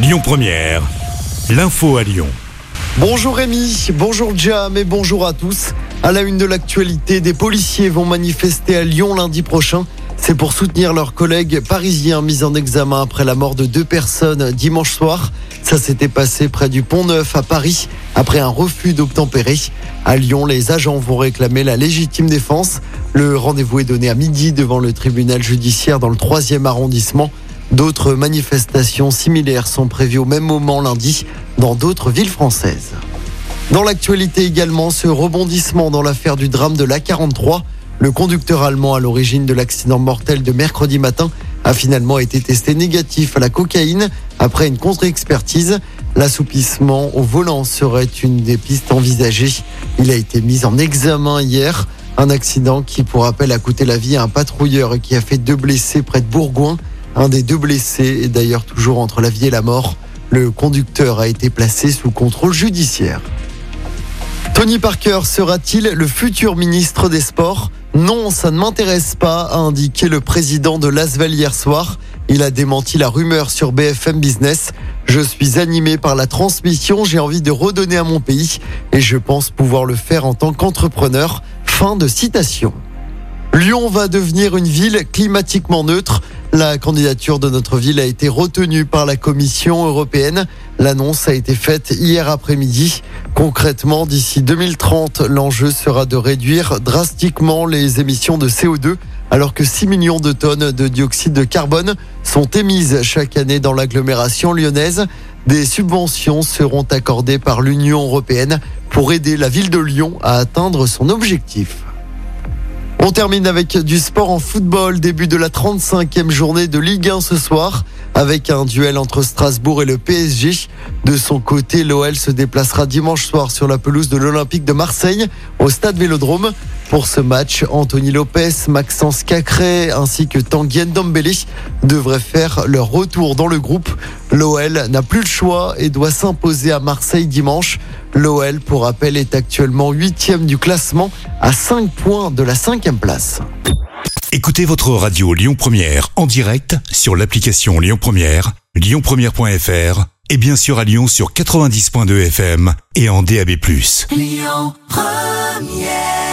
Lyon Première, l'info à Lyon. Bonjour Rémi, bonjour Jam et bonjour à tous. À la une de l'actualité, des policiers vont manifester à Lyon lundi prochain. C'est pour soutenir leurs collègues parisiens mis en examen après la mort de deux personnes dimanche soir. Ça s'était passé près du Pont Neuf à Paris après un refus d'obtempérer. À Lyon, les agents vont réclamer la légitime défense. Le rendez-vous est donné à midi devant le tribunal judiciaire dans le 3e arrondissement. D'autres manifestations similaires sont prévues au même moment lundi dans d'autres villes françaises. Dans l'actualité également, ce rebondissement dans l'affaire du drame de l'A43. Le conducteur allemand à l'origine de l'accident mortel de mercredi matin a finalement été testé négatif à la cocaïne après une contre-expertise. L'assoupissement au volant serait une des pistes envisagées. Il a été mis en examen hier. Un accident qui, pour rappel, a coûté la vie à un patrouilleur et qui a fait deux blessés près de Bourgoin. Un des deux blessés est d'ailleurs toujours entre la vie et la mort. Le conducteur a été placé sous contrôle judiciaire. Tony Parker sera-t-il le futur ministre des Sports? Non, ça ne m'intéresse pas, a indiqué le président de l'Asvel hier soir. Il a démenti la rumeur sur BFM Business. Je suis animé par la transmission, j'ai envie de redonner à mon pays et je pense pouvoir le faire en tant qu'entrepreneur. Fin de citation. Lyon va devenir une ville climatiquement neutre. La candidature de notre ville a été retenue par la Commission européenne. L'annonce a été faite hier après-midi. Concrètement, d'ici 2030, l'enjeu sera de réduire drastiquement les émissions de CO2 alors que 6 millions de tonnes de dioxyde de carbone sont émises chaque année dans l'agglomération lyonnaise. Des subventions seront accordées par l'Union européenne pour aider la ville de Lyon à atteindre son objectif. On termine avec du sport en football, début de la 35e journée de Ligue 1 ce soir, avec un duel entre Strasbourg et le PSG. De son côté, l'OL se déplacera dimanche soir sur la pelouse de l'Olympique de Marseille, au stade Vélodrome. Pour ce match, Anthony Lopez, Maxence Cacré ainsi que Tanguy Ndombele devraient faire leur retour dans le groupe. L'OL n'a plus le choix et doit s'imposer à Marseille dimanche. L'OL, pour rappel, est actuellement huitième du classement à 5 points de la cinquième place. Écoutez votre radio Lyon Première en direct sur l'application Lyon Première, lyonpremière.fr et bien sûr à Lyon sur 90.2 FM et en DAB+. Lyon Première